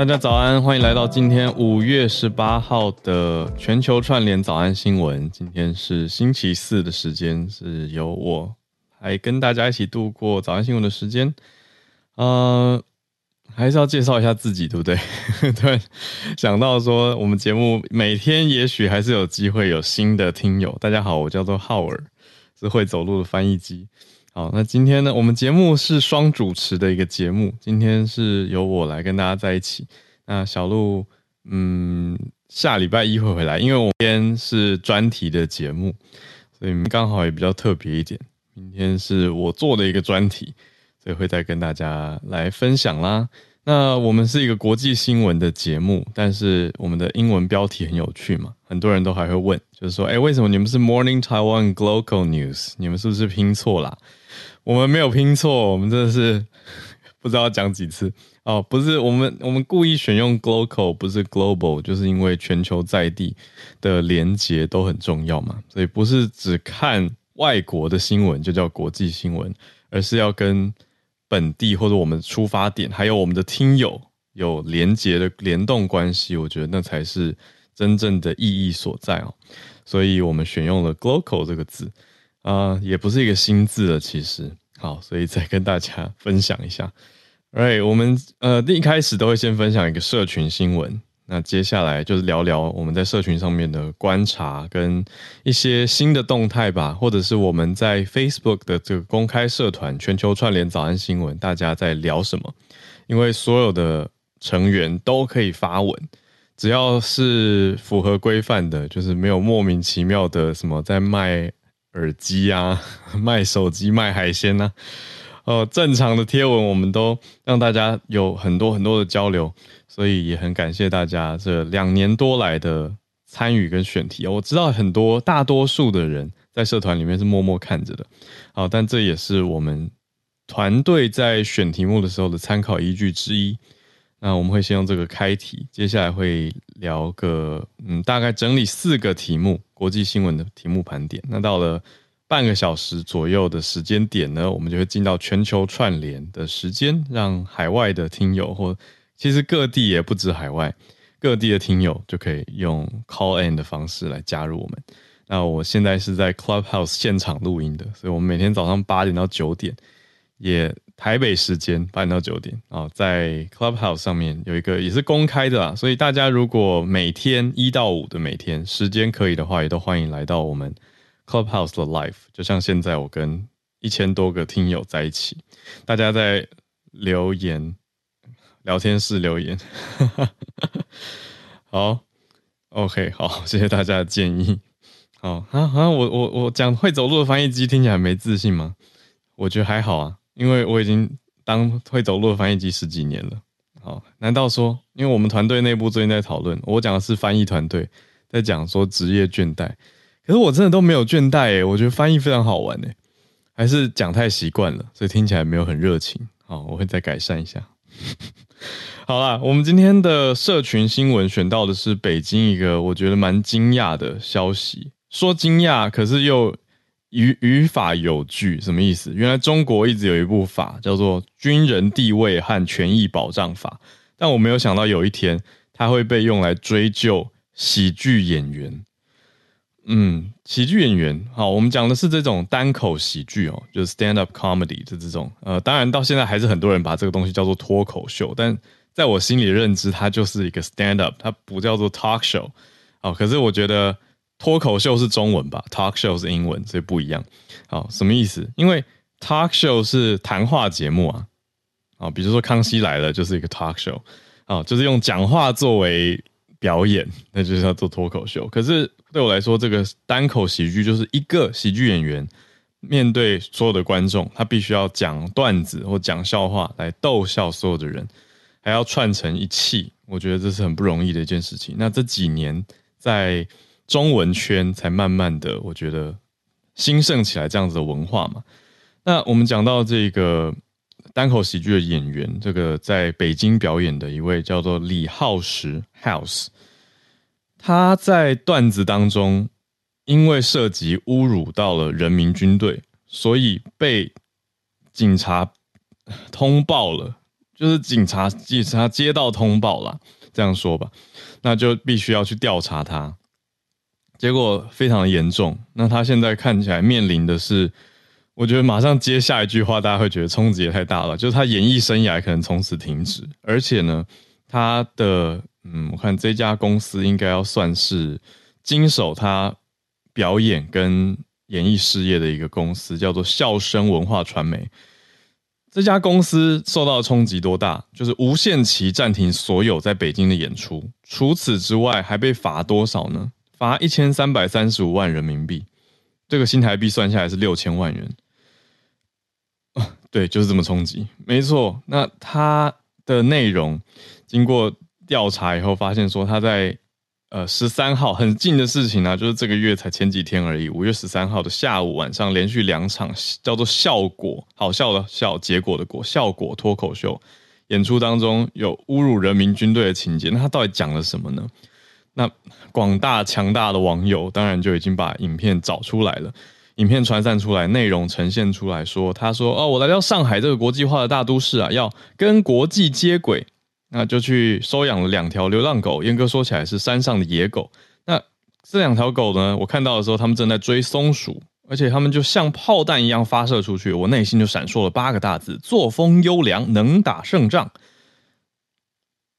大家早安，欢迎来到今天五月十八号的全球串联早安新闻。今天是星期四的时间，是由我来跟大家一起度过早安新闻的时间。呃，还是要介绍一下自己，对不对？对，想到说我们节目每天也许还是有机会有新的听友。大家好，我叫做浩尔，是会走路的翻译机。好，那今天呢，我们节目是双主持的一个节目。今天是由我来跟大家在一起。那小路，嗯，下礼拜一会回来，因为我今天是专题的节目，所以刚好也比较特别一点。明天是我做的一个专题，所以会再跟大家来分享啦。那我们是一个国际新闻的节目，但是我们的英文标题很有趣嘛，很多人都还会问，就是说，哎，为什么你们是 Morning Taiwan Global News？你们是不是拼错啦？我们没有拼错，我们真的是 不知道讲几次哦。不是我们，我们故意选用 global，不是 global，就是因为全球在地的连结都很重要嘛。所以不是只看外国的新闻就叫国际新闻，而是要跟本地或者我们出发点，还有我们的听友有连结的联动关系。我觉得那才是真正的意义所在哦。所以我们选用了 global 这个字。啊、也不是一个新字了，其实好，所以再跟大家分享一下。Right，我们呃一开始都会先分享一个社群新闻，那接下来就是聊聊我们在社群上面的观察跟一些新的动态吧，或者是我们在 Facebook 的这个公开社团全球串联早安新闻，大家在聊什么？因为所有的成员都可以发文，只要是符合规范的，就是没有莫名其妙的什么在卖。耳机啊，卖手机、卖海鲜呐、啊，哦，正常的贴文我们都让大家有很多很多的交流，所以也很感谢大家这两年多来的参与跟选题。我知道很多大多数的人在社团里面是默默看着的，好，但这也是我们团队在选题目的时候的参考依据之一。那我们会先用这个开题，接下来会聊个嗯，大概整理四个题目，国际新闻的题目盘点。那到了半个小时左右的时间点呢，我们就会进到全球串联的时间，让海外的听友或其实各地也不止海外，各地的听友就可以用 call in 的方式来加入我们。那我现在是在 Clubhouse 现场录音的，所以我们每天早上八点到九点也。台北时间八点到九点啊，在 Clubhouse 上面有一个也是公开的啦，所以大家如果每天一到五的每天时间可以的话，也都欢迎来到我们 Clubhouse 的 Live。就像现在我跟一千多个听友在一起，大家在留言聊天室留言，好，OK，好，谢谢大家的建议。好啊啊，我我我讲会走路的翻译机听起来没自信吗？我觉得还好啊。因为我已经当会走路的翻译机十几年了，好，难道说，因为我们团队内部最近在讨论，我讲的是翻译团队在讲说职业倦怠，可是我真的都没有倦怠诶，我觉得翻译非常好玩诶，还是讲太习惯了，所以听起来没有很热情，好，我会再改善一下。好啦，我们今天的社群新闻选到的是北京一个我觉得蛮惊讶的消息，说惊讶，可是又。语语法有据，什么意思？原来中国一直有一部法叫做《军人地位和权益保障法》，但我没有想到有一天它会被用来追究喜剧演员。嗯，喜剧演员，好，我们讲的是这种单口喜剧哦，就是 stand up comedy 的这种。呃，当然到现在还是很多人把这个东西叫做脱口秀，但在我心里认知，它就是一个 stand up，它不叫做 talk show。好，可是我觉得。脱口秀是中文吧，talk show 是英文，所以不一样。好，什么意思？因为 talk show 是谈话节目啊，啊，比如说《康熙来了》就是一个 talk show，啊，就是用讲话作为表演，那就是要做脱口秀。可是对我来说，这个单口喜剧就是一个喜剧演员面对所有的观众，他必须要讲段子或讲笑话来逗笑所有的人，还要串成一气。我觉得这是很不容易的一件事情。那这几年在中文圈才慢慢的，我觉得兴盛起来这样子的文化嘛。那我们讲到这个单口喜剧的演员，这个在北京表演的一位叫做李浩石 House，他在段子当中因为涉及侮辱到了人民军队，所以被警察通报了。就是警察警察接到通报了，这样说吧，那就必须要去调查他。结果非常的严重，那他现在看起来面临的是，我觉得马上接下一句话，大家会觉得冲击也太大了，就是他演艺生涯可能从此停止，而且呢，他的嗯，我看这家公司应该要算是经手他表演跟演艺事业的一个公司，叫做笑声文化传媒。这家公司受到的冲击多大？就是无限期暂停所有在北京的演出，除此之外还被罚多少呢？罚一千三百三十五万人民币，这个新台币算下来是六千万元。啊，对，就是这么冲击，没错。那他的内容经过调查以后，发现说他在呃十三号很近的事情呢、啊，就是这个月才前几天而已，五月十三号的下午晚上连续两场叫做“效果”好笑的笑结果的果效果脱口秀演出当中有侮辱人民军队的情节，那他到底讲了什么呢？那广大强大的网友当然就已经把影片找出来了，影片传散出来，内容呈现出来说，他说：“哦，我来到上海这个国际化的大都市啊，要跟国际接轨，那就去收养了两条流浪狗。严格说起来是山上的野狗。那这两条狗呢，我看到的时候，他们正在追松鼠，而且他们就像炮弹一样发射出去，我内心就闪烁了八个大字：作风优良，能打胜仗。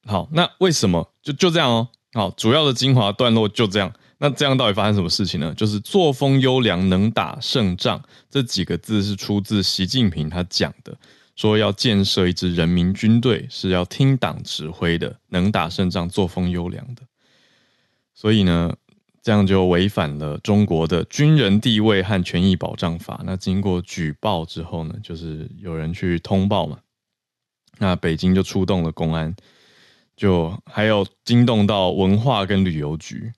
好，那为什么就就这样哦？”好，主要的精华段落就这样。那这样到底发生什么事情呢？就是作风优良，能打胜仗这几个字是出自习近平他讲的，说要建设一支人民军队，是要听党指挥的，能打胜仗，作风优良的。所以呢，这样就违反了中国的军人地位和权益保障法。那经过举报之后呢，就是有人去通报嘛，那北京就出动了公安。就还有惊动到文化跟旅游局，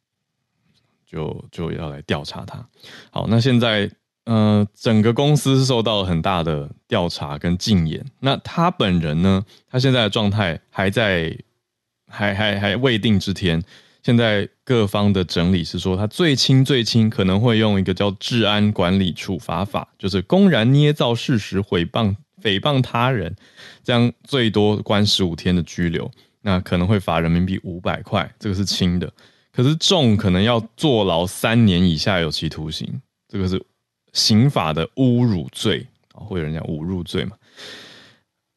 就就要来调查他。好，那现在呃，整个公司受到了很大的调查跟禁言。那他本人呢？他现在的状态还在，还还还未定之天。现在各方的整理是说，他最轻最轻可能会用一个叫《治安管理处罚法》，就是公然捏造事实、诽谤诽谤他人，这样最多关十五天的拘留。那可能会罚人民币五百块，这个是轻的，可是重可能要坐牢三年以下有期徒刑，这个是刑法的侮辱罪啊，会有人讲侮辱罪嘛？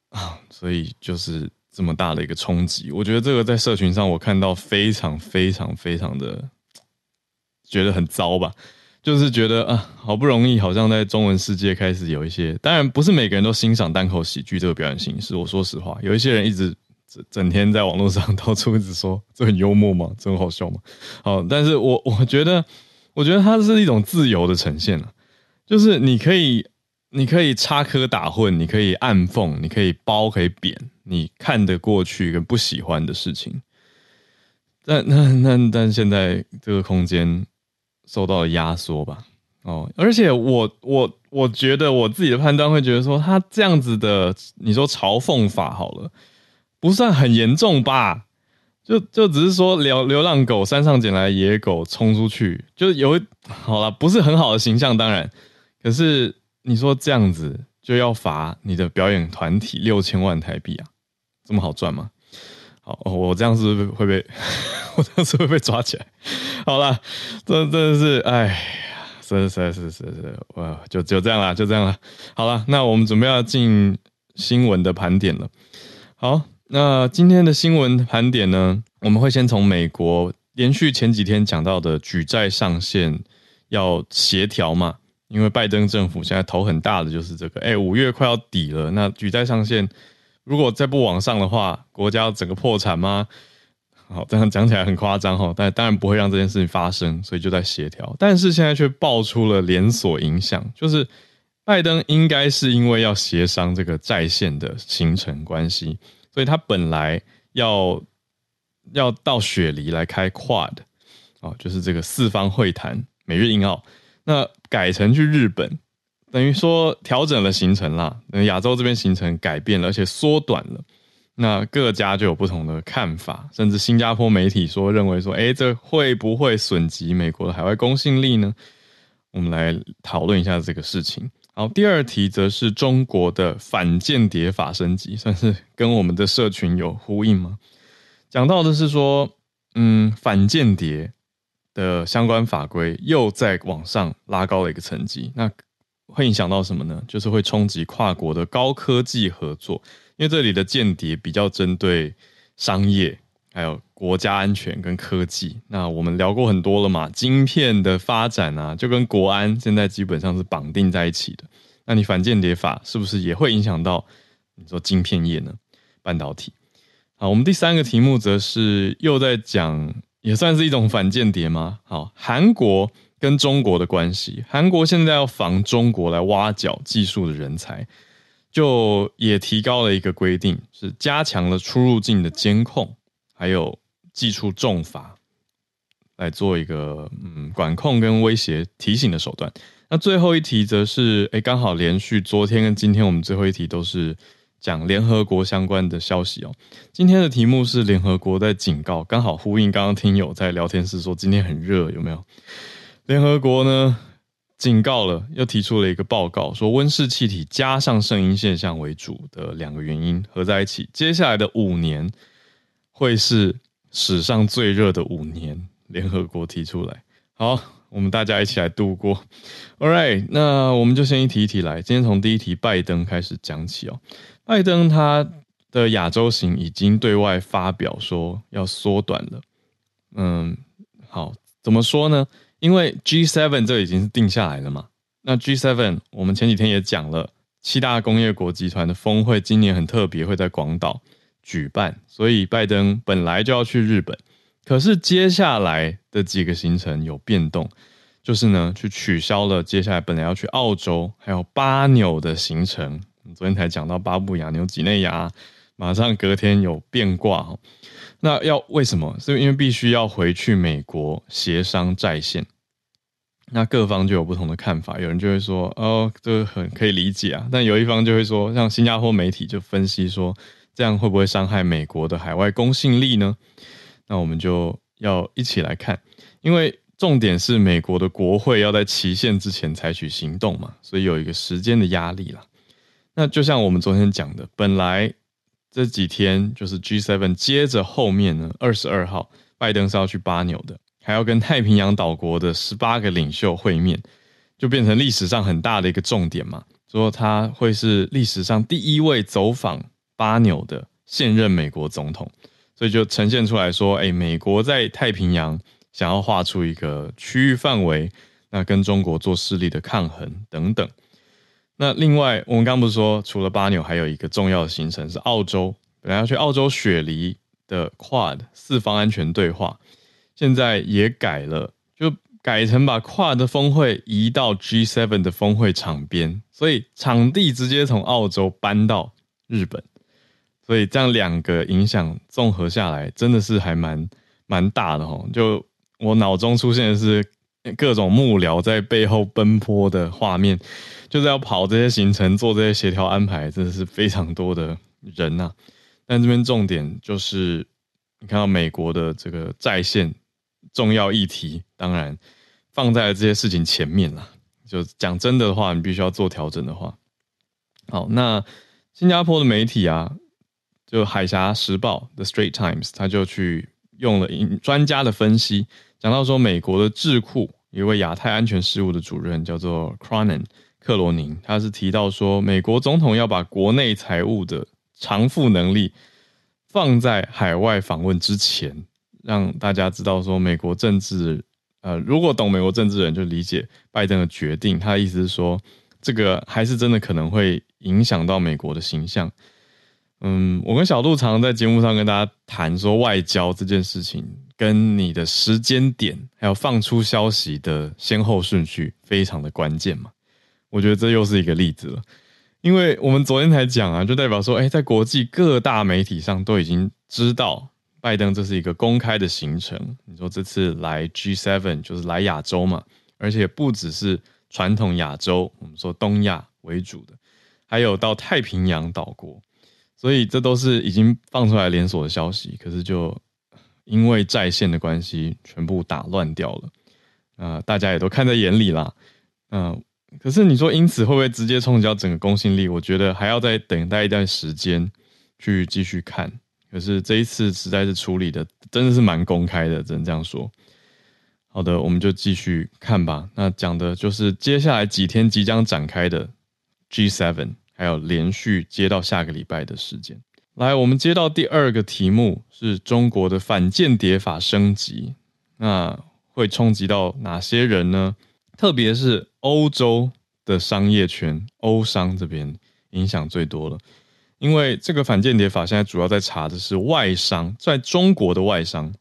啊，所以就是这么大的一个冲击，我觉得这个在社群上我看到非常非常非常的觉得很糟吧，就是觉得啊，好不容易好像在中文世界开始有一些，当然不是每个人都欣赏单口喜剧这个表演形式，我说实话，有一些人一直。整天在网络上到处一直说这很幽默吗？这很好笑吗？好，但是我 我觉得，我觉得它是一种自由的呈现啊，就是你可以，你可以插科打诨，你可以暗讽，你可以褒，可以贬，你看得过去跟不喜欢的事情。但 那那但现在这个空间受到了压缩吧？哦，而且我我我觉得我自己的判断会觉得说，他这样子的，你说嘲讽法好了。不算很严重吧？就就只是说流流浪狗山上捡来野狗冲出去，就有好了，不是很好的形象，当然。可是你说这样子就要罚你的表演团体六千万台币啊？这么好赚吗？好，我这样是会被 我这样是会被抓起来？好了，这真的是哎，是是是是是，哇，就就这样了，就这样了。好了，那我们准备要进新闻的盘点了。好。那今天的新闻盘点呢，我们会先从美国连续前几天讲到的举债上限要协调嘛，因为拜登政府现在头很大的就是这个，哎，五月快要底了，那举债上限如果再不往上的话，国家要整个破产吗？好，这样讲起来很夸张哈，但当然不会让这件事情发生，所以就在协调，但是现在却爆出了连锁影响，就是拜登应该是因为要协商这个债线的形成关系。所以他本来要要到雪梨来开 Quad，哦，就是这个四方会谈，美日印澳，那改成去日本，等于说调整了行程啦。亚洲这边行程改变了，而且缩短了。那各家就有不同的看法，甚至新加坡媒体说认为说，哎，这会不会损及美国的海外公信力呢？我们来讨论一下这个事情。好，第二题则是中国的反间谍法升级，算是跟我们的社群有呼应吗？讲到的是说，嗯，反间谍的相关法规又在往上拉高了一个层级，那会影响到什么呢？就是会冲击跨国的高科技合作，因为这里的间谍比较针对商业。还有国家安全跟科技，那我们聊过很多了嘛，晶片的发展啊，就跟国安现在基本上是绑定在一起的。那你反间谍法是不是也会影响到你说晶片业呢？半导体。好，我们第三个题目则是又在讲，也算是一种反间谍吗？好，韩国跟中国的关系，韩国现在要防中国来挖角技术的人才，就也提高了一个规定，是加强了出入境的监控。还有祭出重罚来做一个嗯管控跟威胁提醒的手段。那最后一题则是哎，刚好连续昨天跟今天我们最后一题都是讲联合国相关的消息哦。今天的题目是联合国在警告，刚好呼应刚刚听友在聊天室说今天很热，有没有？联合国呢警告了，又提出了一个报告，说温室气体加上圣婴现象为主的两个原因合在一起，接下来的五年。会是史上最热的五年，联合国提出来。好，我们大家一起来度过。All right，那我们就先一题一题来。今天从第一题拜登开始讲起哦。拜登他的亚洲行已经对外发表说要缩短了。嗯，好，怎么说呢？因为 G7 这已经是定下来了嘛。那 G7 我们前几天也讲了，七大工业国集团的峰会今年很特别，会在广岛。举办，所以拜登本来就要去日本，可是接下来的几个行程有变动，就是呢，去取消了接下来本来要去澳洲还有巴纽的行程。昨天才讲到巴布亚纽几内亚，马上隔天有变卦。那要为什么？是因为必须要回去美国协商债线。那各方就有不同的看法，有人就会说，哦，这很可以理解啊，但有一方就会说，像新加坡媒体就分析说。这样会不会伤害美国的海外公信力呢？那我们就要一起来看，因为重点是美国的国会要在期限之前采取行动嘛，所以有一个时间的压力啦。那就像我们昨天讲的，本来这几天就是 G7，接着后面呢，二十二号拜登是要去巴纽的，还要跟太平洋岛国的十八个领袖会面，就变成历史上很大的一个重点嘛，说他会是历史上第一位走访。巴纽的现任美国总统，所以就呈现出来说，哎，美国在太平洋想要画出一个区域范围，那跟中国做势力的抗衡等等。那另外，我们刚不是说，除了巴纽，还有一个重要的行程是澳洲，本来要去澳洲雪梨的 Quad 四方安全对话，现在也改了，就改成把 Quad 的峰会移到 G7 的峰会场边，所以场地直接从澳洲搬到日本。所以这样两个影响综合下来，真的是还蛮蛮大的哦。就我脑中出现的是各种幕僚在背后奔波的画面，就是要跑这些行程、做这些协调安排，真的是非常多的人呐。但这边重点就是，你看到美国的这个在线重要议题，当然放在了这些事情前面啦。就讲真的话，你必须要做调整的话，好，那新加坡的媒体啊。就《海峡时报》The Strait Times，他就去用了专家的分析，讲到说，美国的智库一位亚太安全事务的主任叫做 Cronin 克罗宁，他是提到说，美国总统要把国内财务的偿付能力放在海外访问之前，让大家知道说，美国政治，呃，如果懂美国政治人就理解拜登的决定，他的意思是说，这个还是真的可能会影响到美国的形象。嗯，我跟小杜常在节目上跟大家谈说，外交这件事情跟你的时间点还有放出消息的先后顺序非常的关键嘛。我觉得这又是一个例子了，因为我们昨天才讲啊，就代表说，哎，在国际各大媒体上都已经知道拜登这是一个公开的行程。你说这次来 G7 就是来亚洲嘛，而且不只是传统亚洲，我们说东亚为主的，还有到太平洋岛国。所以这都是已经放出来连锁的消息，可是就因为在线的关系，全部打乱掉了。啊、呃，大家也都看在眼里啦。嗯、可是你说因此会不会直接冲击到整个公信力？我觉得还要再等待一段时间去继续看。可是这一次实在是处理的真的是蛮公开的，只能这样说。好的，我们就继续看吧。那讲的就是接下来几天即将展开的 G7，还有连续接到下个礼拜的时间。来，我们接到第二个题目是中国的反间谍法升级，那会冲击到哪些人呢？特别是欧洲的商业圈，欧商这边影响最多了，因为这个反间谍法现在主要在查的是外商，在中国的外商。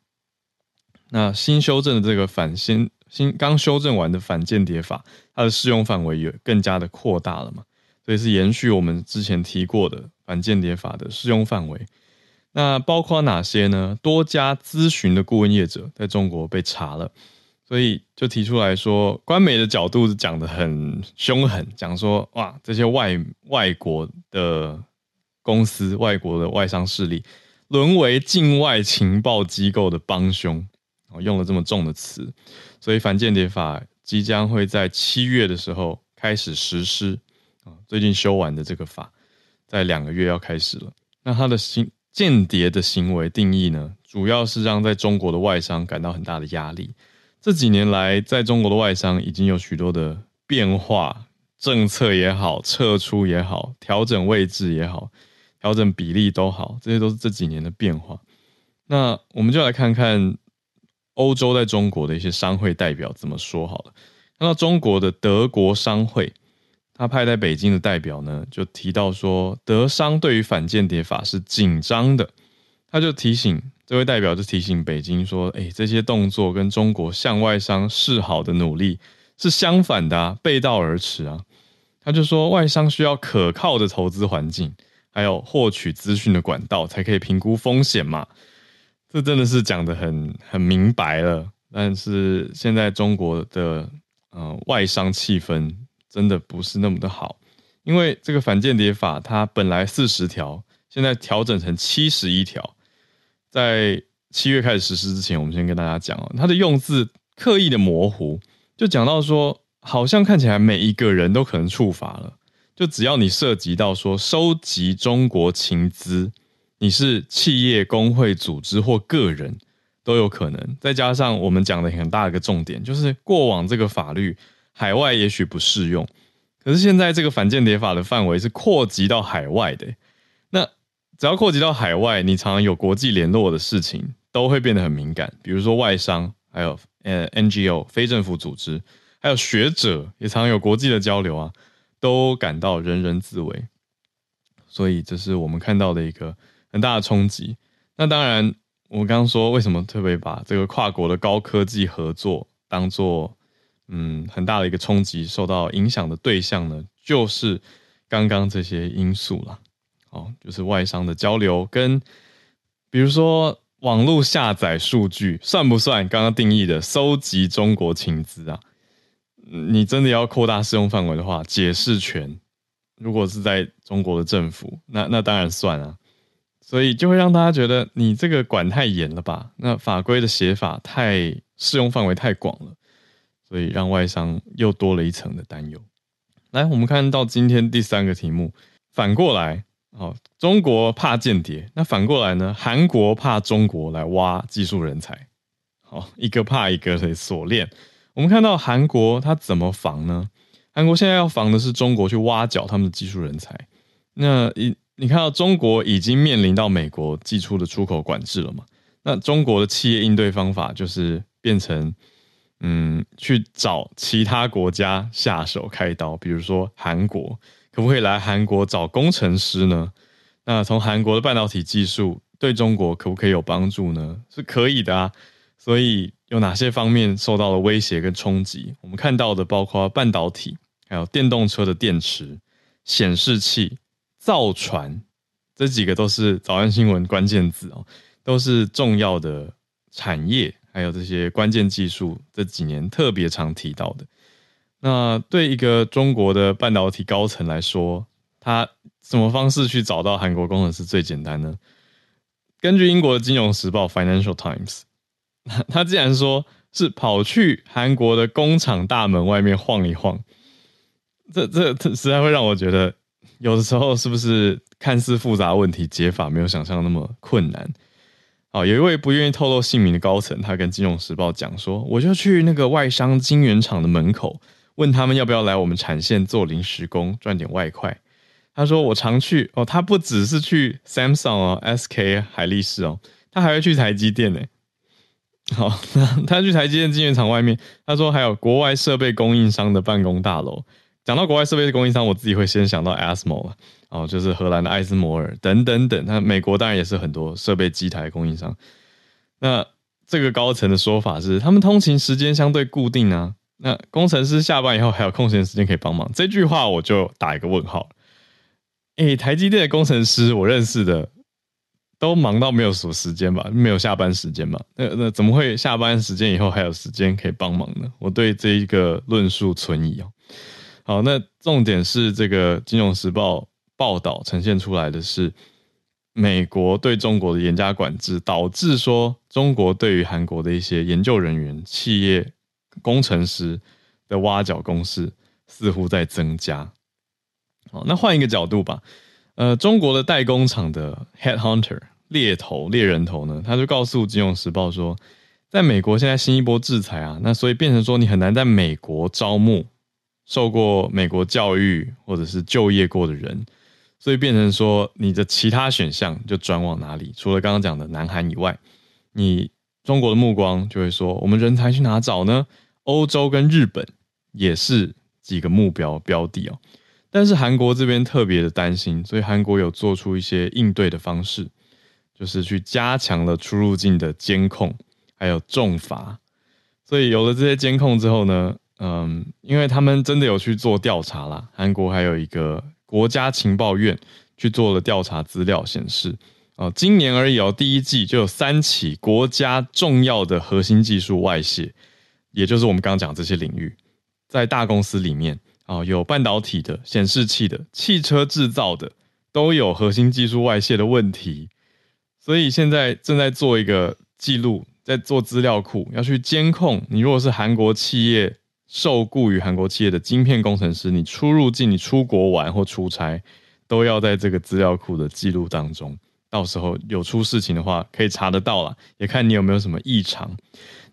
那新修正的这个反新新刚修正完的反间谍法，它的适用范围也更加的扩大了嘛，所以是延续我们之前提过的反间谍法的适用范围。那包括哪些呢？多家咨询的顾问业者在中国被查了，所以就提出来说，官媒的角度是讲得很凶狠，讲说哇，这些外外国的公司、外国的外商势力沦为境外情报机构的帮凶。用了这么重的词，所以反间谍法即将会在七月的时候开始实施。最近修完的这个法，在两个月要开始了。那他的行间谍的行为定义呢，主要是让在中国的外商感到很大的压力。这几年来，在中国的外商已经有许多的变化，政策也好，撤出也好，调整位置也好，调整比例都好，这些都是这几年的变化。那我们就来看看。欧洲在中国的一些商会代表怎么说好了？看到中国的德国商会，他派在北京的代表呢，就提到说，德商对于反间谍法是紧张的。他就提醒这位代表，就提醒北京说：“哎，这些动作跟中国向外商示好的努力是相反的，背道而驰啊。”他就说，外商需要可靠的投资环境，还有获取资讯的管道，才可以评估风险嘛。这真的是讲得很很明白了，但是现在中国的呃外商气氛真的不是那么的好，因为这个反间谍法它本来四十条，现在调整成七十一条，在七月开始实施之前，我们先跟大家讲哦，它的用字刻意的模糊，就讲到说，好像看起来每一个人都可能触发了，就只要你涉及到说收集中国情资。你是企业、工会、组织或个人都有可能。再加上我们讲的很大一个重点，就是过往这个法律海外也许不适用，可是现在这个反间谍法的范围是扩及到海外的。那只要扩及到海外，你常常有国际联络的事情都会变得很敏感，比如说外商，还有呃 NGO 非政府组织，还有学者也常常有国际的交流啊，都感到人人自危。所以这是我们看到的一个。很大的冲击。那当然，我刚刚说为什么特别把这个跨国的高科技合作当做嗯很大的一个冲击受到影响的对象呢？就是刚刚这些因素啦。哦，就是外商的交流跟比如说网络下载数据算不算刚刚定义的搜集中国情资啊？你真的要扩大适用范围的话，解释权如果是在中国的政府，那那当然算啊。所以就会让大家觉得你这个管太严了吧？那法规的写法太适用范围太广了，所以让外商又多了一层的担忧。来，我们看到今天第三个题目，反过来，哦，中国怕间谍，那反过来呢？韩国怕中国来挖技术人才，好，一个怕一个的锁链。我们看到韩国它怎么防呢？韩国现在要防的是中国去挖角他们的技术人才，那一。你看到中国已经面临到美国寄出的出口管制了嘛？那中国的企业应对方法就是变成，嗯，去找其他国家下手开刀，比如说韩国，可不可以来韩国找工程师呢？那从韩国的半导体技术对中国可不可以有帮助呢？是可以的啊。所以有哪些方面受到了威胁跟冲击？我们看到的包括半导体，还有电动车的电池、显示器。造船，这几个都是早安新闻关键字哦，都是重要的产业，还有这些关键技术，这几年特别常提到的。那对一个中国的半导体高层来说，他什么方式去找到韩国工程师最简单呢？根据英国的金融时报 Financial Times，他竟然说是跑去韩国的工厂大门外面晃一晃。这这这实在会让我觉得，有的时候是不是看似复杂问题解法没有想象那么困难？哦，有一位不愿意透露姓名的高层，他跟《金融时报》讲说：“我就去那个外商晶圆厂的门口，问他们要不要来我们产线做临时工，赚点外快。”他说：“我常去哦，他不只是去 Samsung 哦，SK 海力士哦，他还会去台积电呢。好，他去台积电晶圆厂外面，他说还有国外设备供应商的办公大楼。讲到国外设备的供应商，我自己会先想到 ASML 哦，就是荷兰的艾斯摩尔等等等。那美国当然也是很多设备机台供应商。那这个高层的说法是，他们通勤时间相对固定啊。那工程师下班以后还有空闲时间可以帮忙。这句话我就打一个问号。诶、台积电的工程师我认识的都忙到没有什么时间吧，没有下班时间吧？那那怎么会下班时间以后还有时间可以帮忙呢？我对这一个论述存疑哦。好，那重点是这个《金融时报》报道呈现出来的是美国对中国的严加管制，导致说中国对于韩国的一些研究人员、企业工程师的挖角攻势似乎在增加。好，那换一个角度吧。呃，中国的代工厂的 head hunter 猎头猎人头呢，他就告诉《金融时报》说，在美国现在新一波制裁啊，那所以变成说你很难在美国招募受过美国教育或者是就业过的人，所以变成说你的其他选项就转往哪里？除了刚刚讲的南韩以外，你中国的目光就会说，我们人才去哪找呢？欧洲跟日本也是几个目标标的哦。但是韩国这边特别的担心，所以韩国有做出一些应对的方式，就是去加强了出入境的监控，还有重罚。所以有了这些监控之后呢，嗯，因为他们真的有去做调查啦，韩国还有一个国家情报院去做了调查，资料显示，啊，今年而已哦，第一季就有三起国家重要的核心技术外泄，也就是我们刚刚讲这些领域，在大公司里面。哦，有半导体的、显示器的、汽车制造的，都有核心技术外泄的问题，所以现在正在做一个记录，在做资料库，要去监控你。如果是韩国企业受雇于韩国企业的晶片工程师，你出入境、你出国玩或出差，都要在这个资料库的记录当中。到时候有出事情的话，可以查得到啦，也看你有没有什么异常。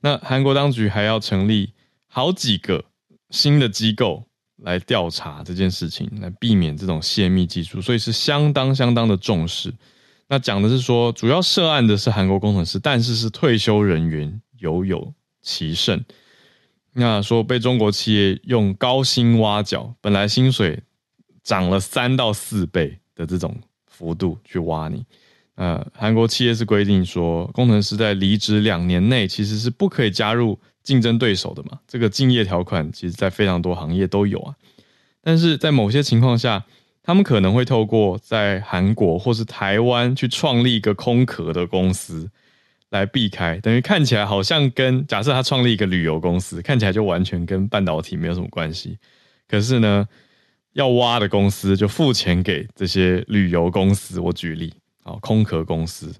那韩国当局还要成立好几个新的机构。来调查这件事情，来避免这种泄密技术，所以是相当相当的重视。那讲的是说，主要涉案的是韩国工程师，但是是退休人员，犹有其甚。那说被中国企业用高薪挖角，本来薪水涨了三到四倍的这种幅度去挖你。呃，韩国企业是规定说，工程师在离职两年内其实是不可以加入。竞争对手的嘛，这个竞业条款其实在非常多行业都有啊，但是在某些情况下，他们可能会透过在韩国或是台湾去创立一个空壳的公司来避开，等于看起来好像跟假设他创立一个旅游公司，看起来就完全跟半导体没有什么关系，可是呢，要挖的公司就付钱给这些旅游公司，我举例啊，空壳公司。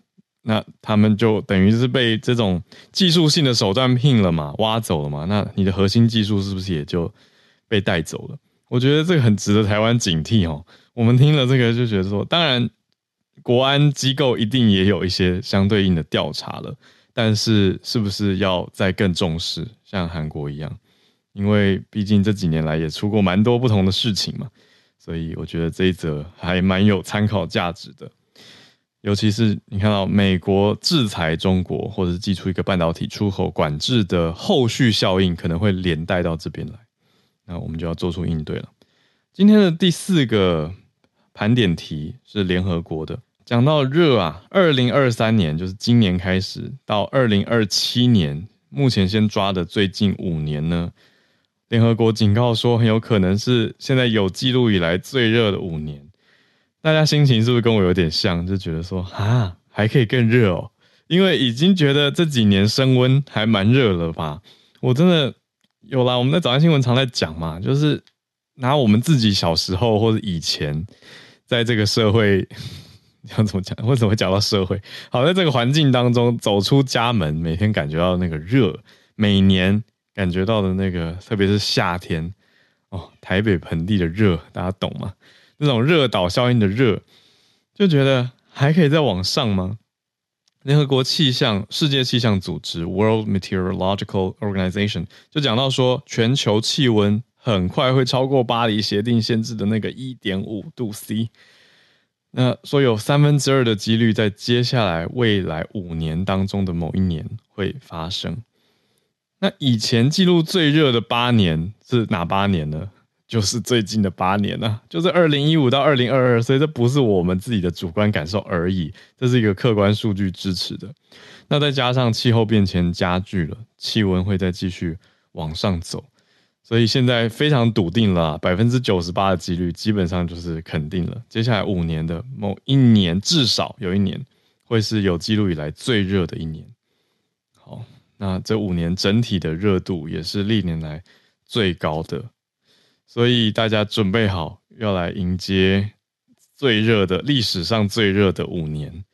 那他们就等于是被这种技术性的手段聘了嘛，挖走了嘛。那你的核心技术是不是也就被带走了？我觉得这个很值得台湾警惕哦。我们听了这个就觉得说，当然国安机构一定也有一些相对应的调查了，但是是不是要再更重视，像韩国一样？因为毕竟这几年来也出过蛮多不同的事情嘛，所以我觉得这一则还蛮有参考价值的。尤其是你看到美国制裁中国，或者是祭出一个半导体出口管制的后续效应，可能会连带到这边来，那我们就要做出应对了。今天的第四个盘点题是联合国的，讲到热啊，二零二三年就是今年开始到二零二七年，目前先抓的最近五年呢，联合国警告说很有可能是现在有记录以来最热的五年。大家心情是不是跟我有点像？就觉得说啊，还可以更热哦，因为已经觉得这几年升温还蛮热了吧？我真的有啦，我们在早安新闻常在讲嘛，就是拿我们自己小时候或者以前在这个社会 要怎么讲？为什么讲到社会？好，在这个环境当中走出家门，每天感觉到那个热，每年感觉到的那个，特别是夏天。哦，台北盆地的热，大家懂吗？那种热岛效应的热，就觉得还可以再往上吗？联合国气象世界气象组织 （World Meteorological Organization） 就讲到说，全球气温很快会超过巴黎协定限制的那个一点五度 C。那说有三分之二的几率在接下来未来五年当中的某一年会发生。那以前记录最热的八年是哪八年呢？就是最近的八年呢，就是二零一五到二零二二。所以这不是我们自己的主观感受而已，这是一个客观数据支持的。那再加上气候变迁加剧了，气温会再继续往上走。所以现在非常笃定了，百分之九十八的几率基本上就是肯定了。接下来五年的某一年，至少有一年会是有记录以来最热的一年。好，那这五年整体的热度也是历年来最高的，所以大家准备好要来迎接最热的历史上最热的五年，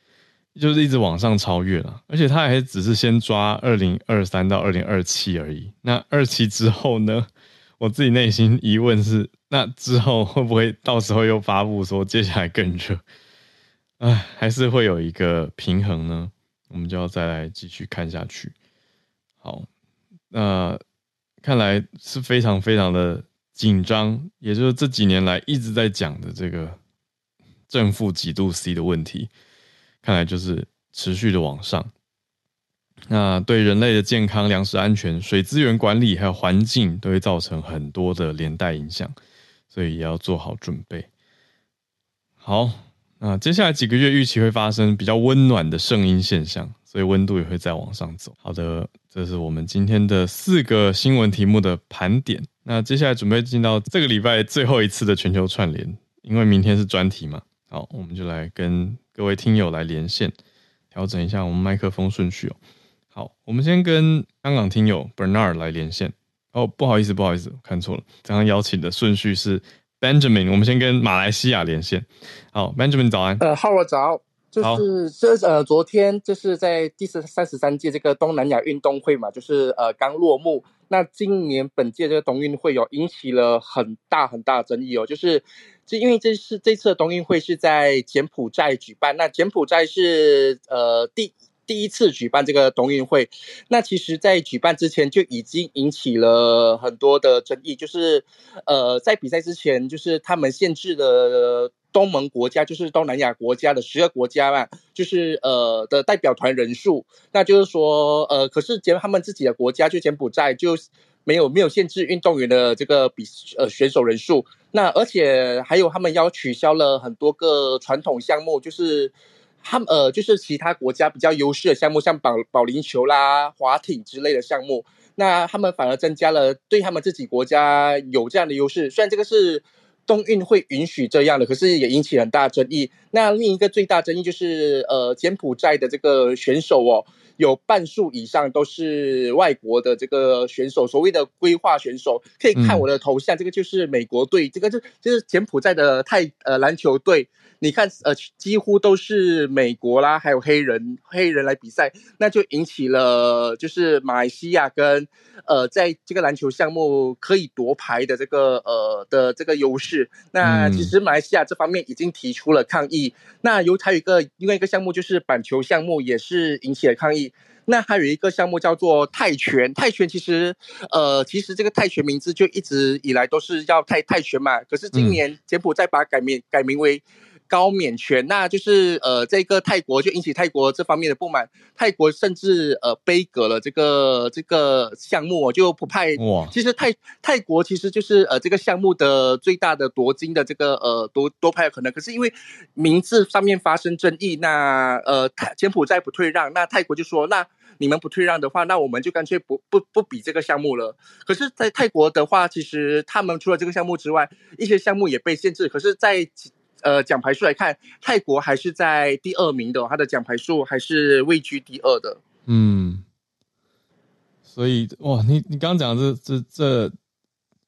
就是一直往上超越了。而且它还只是先抓二零二三到二零二七而已。那二七之后呢？我自己内心疑问是：那之后会不会到时候又发布说接下来更热？哎，还是会有一个平衡呢？我们就要再来继续看下去。好，那看来是非常非常的紧张，也就是这几年来一直在讲的这个正负几度 C 的问题，看来就是持续的往上。那对人类的健康、粮食安全、水资源管理还有环境都会造成很多的连带影响，所以也要做好准备。好，那接下来几个月预期会发生比较温暖的圣婴现象，所以温度也会再往上走。好的，这是我们今天的四个新闻题目的盘点。那接下来准备进到这个礼拜最后一次的全球串联，因为明天是专题嘛。好，我们就来跟各位听友来连线，调整一下我们麦克风顺序哦。好，我们先跟香港听友 Bernard 来连线。哦，不好意思，不好意思，看错了。刚刚邀请的顺序是 Benjamin。我们先跟马来西亚连线。好，Benjamin 早安。呃，Hello 早。就是这呃，昨天就是在第十三十三届这个东南亚运动会嘛，就是呃刚落幕。那今年本届这个冬运会有引起了很大很大的争议哦，就是就因为这是这次的冬运会是在柬埔寨举办，那柬埔寨是呃第。第一次举办这个冬运会，那其实，在举办之前就已经引起了很多的争议，就是，呃，在比赛之前，就是他们限制了东盟国家，就是东南亚国家的十个国家嘛，就是呃的代表团人数，那就是说，呃，可是柬他们自己的国家就柬埔寨就没有没有限制运动员的这个比呃选手人数，那而且还有他们要取消了很多个传统项目，就是。他们呃，就是其他国家比较优势的项目，像保保龄球啦、滑艇之类的项目，那他们反而增加了对他们自己国家有这样的优势。虽然这个是冬运会允许这样的，可是也引起很大争议。那另一个最大争议就是，呃，柬埔寨的这个选手哦，有半数以上都是外国的这个选手，所谓的规划选手。可以看我的头像，嗯、这个就是美国队，这个就就是柬埔寨的泰呃篮球队。你看，呃，几乎都是美国啦，还有黑人黑人来比赛，那就引起了就是马来西亚跟呃，在这个篮球项目可以夺牌的这个呃的这个优势。那其实马来西亚这方面已经提出了抗议。那有还有一个另外一个项目就是板球项目也是引起了抗议。那还有一个项目叫做泰拳，泰拳其实呃其实这个泰拳名字就一直以来都是叫泰泰拳嘛，可是今年柬埔寨把改名改名为。高免权，那就是呃，这个泰国就引起泰国这方面的不满，泰国甚至呃杯葛了这个这个项目，就不派。哇，其实泰泰国其实就是呃这个项目的最大的夺金的这个呃夺夺牌可能，可是因为名字上面发生争议，那呃泰柬埔寨不退让，那泰国就说，那你们不退让的话，那我们就干脆不不不比这个项目了。可是，在泰国的话，其实他们除了这个项目之外，一些项目也被限制。可是，在呃，奖牌数来看，泰国还是在第二名的，它的奖牌数还是位居第二的。嗯，所以哇，你你刚刚讲的这这这，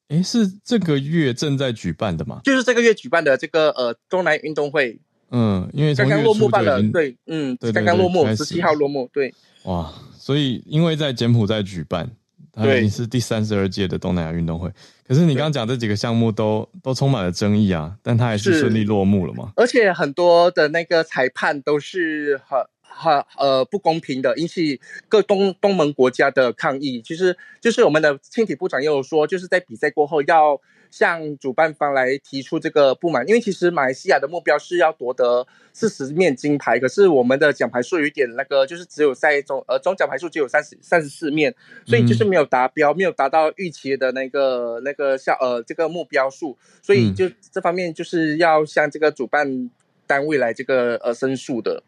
哎，是这个月正在举办的吗？就是这个月举办的这个呃东南运动会。嗯，因为刚刚落幕办了，对，嗯，刚刚落幕，十七号落幕，对。哇，所以因为在柬埔寨举办，它已经是第三十二届的东南亚运动会。可是你刚刚讲这几个项目都都充满了争议啊，但它还是顺利落幕了嘛？而且很多的那个裁判都是很很呃不公平的，引起各东东盟国家的抗议。其实就是我们的青体部长也有说，就是在比赛过后要。向主办方来提出这个不满，因为其实马来西亚的目标是要夺得四十面金牌，可是我们的奖牌数有一点那个，就是只有在总呃总奖牌数只有三十三十四面，所以就是没有达标，嗯、没有达到预期的那个那个效呃这个目标数，所以就这方面就是要向这个主办单位来这个呃申诉的。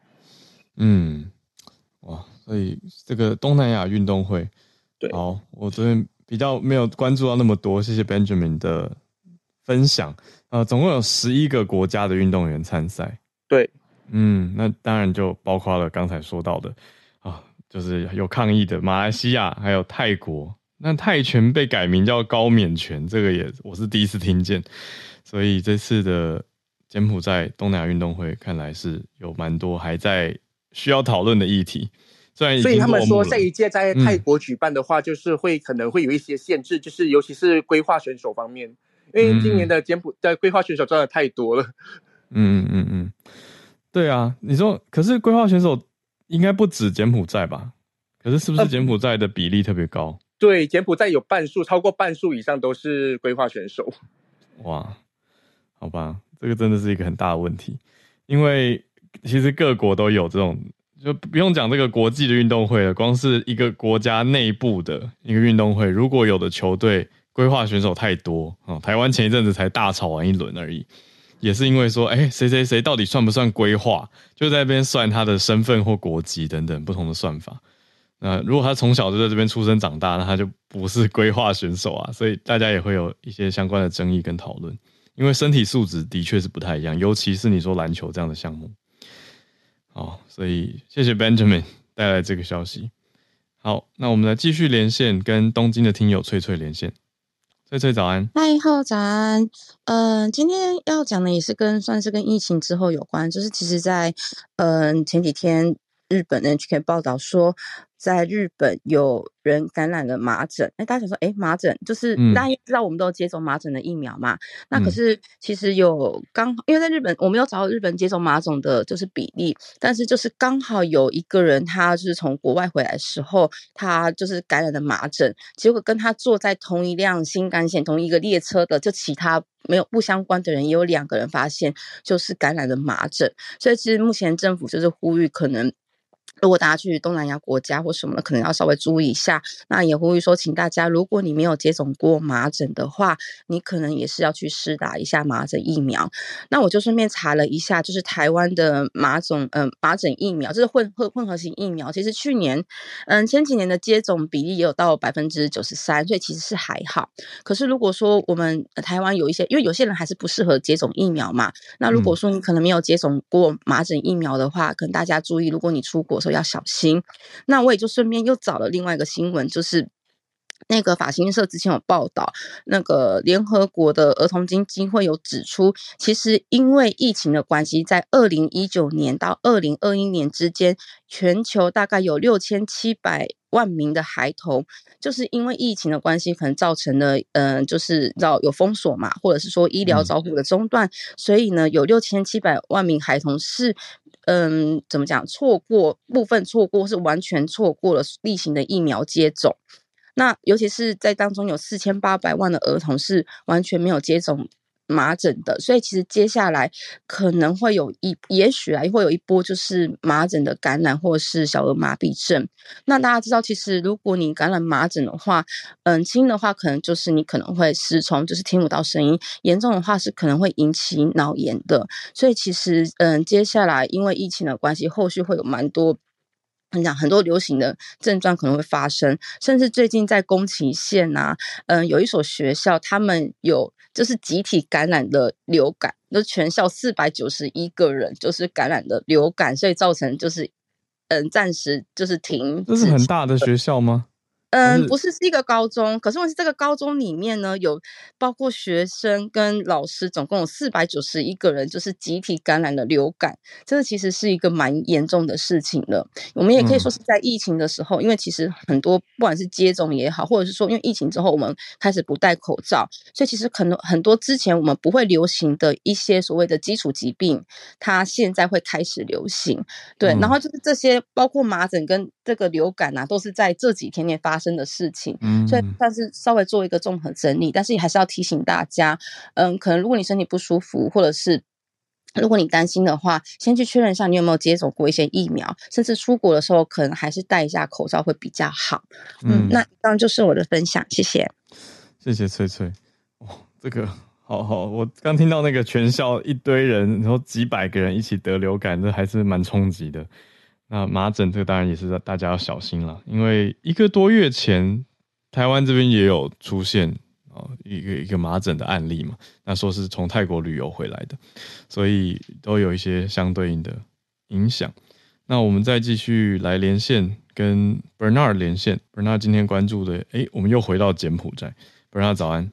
嗯，哇，所以这个东南亚运动会，对，好，我昨天。比较没有关注到那么多，谢谢 Benjamin 的分享。呃，总共有十一个国家的运动员参赛。对，嗯，那当然就包括了刚才说到的啊，就是有抗议的马来西亚，还有泰国。那泰拳被改名叫高冕拳，这个也我是第一次听见。所以这次的柬埔寨东南亚运动会，看来是有蛮多还在需要讨论的议题。所以他们说，这一届在泰国举办的话，就是会可能会有一些限制，嗯、就是尤其是规划选手方面，因为今年的柬埔寨规划选手真的太多了。嗯嗯嗯，对啊，你说，可是规划选手应该不止柬埔寨吧？可是是不是柬埔寨的比例特别高？嗯、对，柬埔寨有半数，超过半数以上都是规划选手。哇，好吧，这个真的是一个很大的问题，因为其实各国都有这种。就不用讲这个国际的运动会了，光是一个国家内部的一个运动会，如果有的球队规划选手太多啊，台湾前一阵子才大吵完一轮而已，也是因为说，哎，谁谁谁到底算不算规划，就在那边算他的身份或国籍等等不同的算法。那如果他从小就在这边出生长大，那他就不是规划选手啊，所以大家也会有一些相关的争议跟讨论，因为身体素质的确是不太一样，尤其是你说篮球这样的项目。哦，所以谢谢 Benjamin 带来这个消息。好，那我们来继续连线，跟东京的听友翠翠连线。翠翠早安，嗨，好早安。嗯、今天要讲的也是跟算是跟疫情之后有关，就是其实在嗯、前几天日本 NHK 报道说。在日本有人感染了麻疹，哎，大家想说，哎，麻疹就是大家也知道我们都接种麻疹的疫苗嘛？嗯、那可是其实有刚好，因为在日本我没有找到日本接种麻疹的就是比例，但是就是刚好有一个人，他就是从国外回来的时候，他就是感染了麻疹，结果跟他坐在同一辆新干线同一个列车的，就其他没有不相关的人也有两个人发现就是感染了麻疹，所以其实目前政府就是呼吁可能。如果大家去东南亚国家或什么的，可能要稍微注意一下。那也呼吁说，请大家，如果你没有接种过麻疹的话，你可能也是要去施打一下麻疹疫苗。那我就顺便查了一下，就是台湾的麻疹，嗯、呃，麻疹疫苗，就是混合混合型疫苗。其实去年，嗯，前几年的接种比例也有到百分之九十三，所以其实是还好。可是如果说我们台湾有一些，因为有些人还是不适合接种疫苗嘛。那如果说你可能没有接种过麻疹疫苗的话，可能大家注意，如果你出国时候。要小心。那我也就顺便又找了另外一个新闻，就是那个法新社之前有报道，那个联合国的儿童基金会有指出，其实因为疫情的关系，在二零一九年到二零二一年之间，全球大概有六千七百万名的孩童，就是因为疫情的关系，可能造成了，嗯、呃，就是要有封锁嘛，或者是说医疗照护的中断，嗯、所以呢，有六千七百万名孩童是。嗯，怎么讲？错过部分错过，是完全错过了例行的疫苗接种。那尤其是在当中有四千八百万的儿童是完全没有接种。麻疹的，所以其实接下来可能会有一，也许啊会有一波就是麻疹的感染，或是小儿麻痹症。那大家知道，其实如果你感染麻疹的话，嗯，轻的话可能就是你可能会失聪，就是听不到声音；严重的话是可能会引起脑炎的。所以其实，嗯，接下来因为疫情的关系，后续会有蛮多。讲很多流行的症状可能会发生，甚至最近在宫崎县啊，嗯，有一所学校，他们有就是集体感染的流感，就全校四百九十一个人就是感染的流感，所以造成就是嗯暂时就是停。这是很大的学校吗？嗯，不是是一个高中，可是问题是这个高中里面呢，有包括学生跟老师，总共有四百九十一个人，就是集体感染了流感，这个其实是一个蛮严重的事情了。我们也可以说是在疫情的时候，嗯、因为其实很多不管是接种也好，或者是说因为疫情之后我们开始不戴口罩，所以其实可能很多之前我们不会流行的一些所谓的基础疾病，它现在会开始流行。对，嗯、然后就是这些包括麻疹跟这个流感啊，都是在这几天内发生的事情，嗯，所以但是稍微做一个综合整理，但是也还是要提醒大家，嗯，可能如果你身体不舒服，或者是如果你担心的话，先去确认一下你有没有接种过一些疫苗，甚至出国的时候可能还是戴一下口罩会比较好。嗯，嗯那当然就是我的分享，谢谢，谢谢翠翠。哦，这个好好，我刚听到那个全校一堆人，然后几百个人一起得流感，这还是蛮冲击的。那麻疹这个当然也是大家要小心了，因为一个多月前台湾这边也有出现啊一个一个麻疹的案例嘛，那说是从泰国旅游回来的，所以都有一些相对应的影响。那我们再继续来连线跟 Bernard 连线，Bernard 今天关注的，诶，我们又回到柬埔寨，Bernard 早安。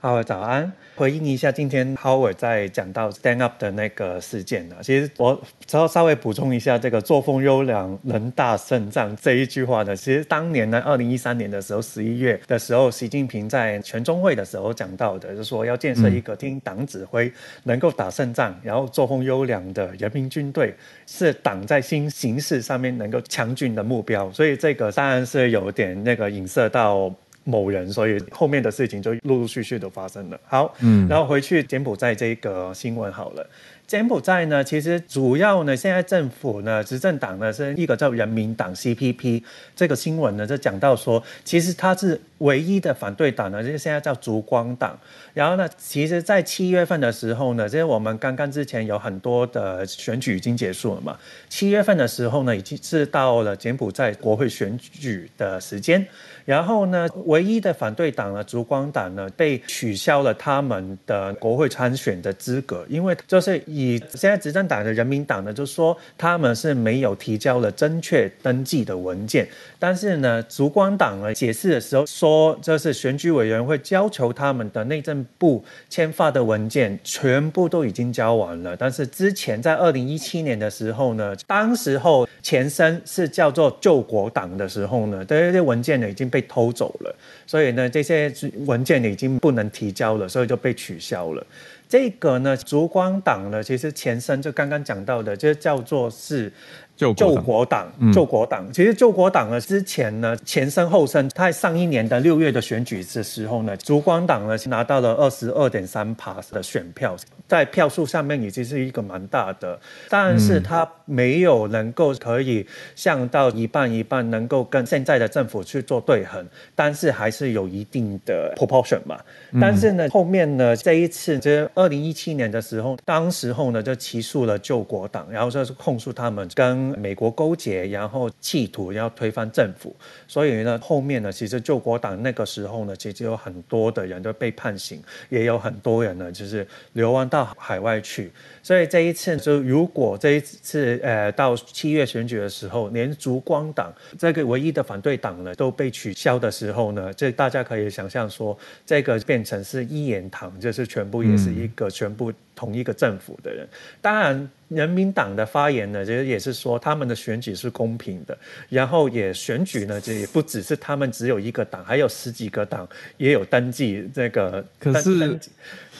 好，早安。回应一下今天 Howard 在讲到 Stand Up 的那个事件呢，其实我稍稍微补充一下这个作风优良、人大胜仗这一句话呢，其实当年呢，二零一三年的时候，十一月的时候，习近平在全中会的时候讲到的，就说要建设一个听党指挥、能够打胜仗，然后作风优良的人民军队，是党在新形势上面能够强军的目标。所以这个当然是有点那个影射到。某人，所以后面的事情就陆陆续续都发生了。好，嗯，然后回去柬埔寨这个新闻好了。柬埔寨呢，其实主要呢，现在政府呢，执政党呢是一个叫人民党 CPP。这个新闻呢就讲到说，其实它是唯一的反对党呢，就是现在叫烛光党。然后呢，其实，在七月份的时候呢，这是我们刚刚之前有很多的选举已经结束了嘛。七月份的时候呢，已经是到了柬埔寨国会选举的时间。然后呢，唯一的反对党呢，烛光党呢，被取消了他们的国会参选的资格，因为就是以现在执政党的人民党呢，就说他们是没有提交了正确登记的文件。但是呢，烛光党呢解释的时候说，这是选举委员会要求他们的内政部签发的文件全部都已经交完了。但是之前在二零一七年的时候呢，当时候前身是叫做救国党的时候呢，这些文件呢已经被。偷走了，所以呢，这些文件已经不能提交了，所以就被取消了。这个呢，烛光党呢，其实前身就刚刚讲到的，就叫做是。救国党，救国党。其实救国党呢，之前呢前身后身，在上一年的六月的选举的时候呢，烛光党呢拿到了二十二点三趴的选票，在票数上面已经是一个蛮大的，但是他没有能够可以像到一半一半，能够跟现在的政府去做对衡，但是还是有一定的 proportion 嘛。但是呢，后面呢这一次，就是二零一七年的时候，当时候呢就起诉了救国党，然后就是控诉他们跟美国勾结，然后企图要推翻政府，所以呢，后面呢，其实救国党那个时候呢，其实有很多的人都被判刑，也有很多人呢，就是流亡到海外去。所以这一次，就如果这一次，呃，到七月选举的时候，连烛光党这个唯一的反对党呢都被取消的时候呢，这大家可以想象说，这个变成是一言堂，就是全部也是一个全部。同一个政府的人，当然，人民党的发言呢，其实也是说他们的选举是公平的，然后也选举呢，这也不只是他们只有一个党，还有十几个党也有登记这个。可是，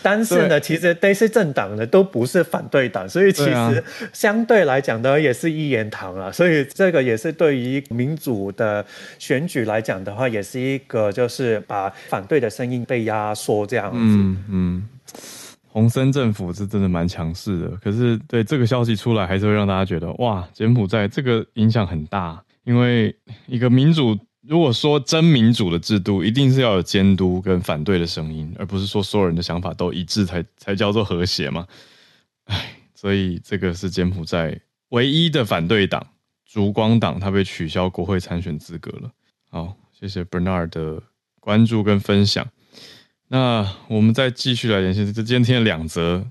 但是呢，其实这些政党呢都不是反对党，所以其实相对来讲呢，也是一言堂啊。所以这个也是对于民主的选举来讲的话，也是一个就是把反对的声音被压缩这样子。嗯。嗯洪森政府是真的蛮强势的，可是对这个消息出来，还是会让大家觉得哇，柬埔寨这个影响很大。因为一个民主，如果说真民主的制度，一定是要有监督跟反对的声音，而不是说所有人的想法都一致才才叫做和谐嘛。唉，所以这个是柬埔寨唯一的反对党烛光党，他被取消国会参选资格了。好，谢谢 Bernard 的关注跟分享。那我们再继续来连线，这今天的两则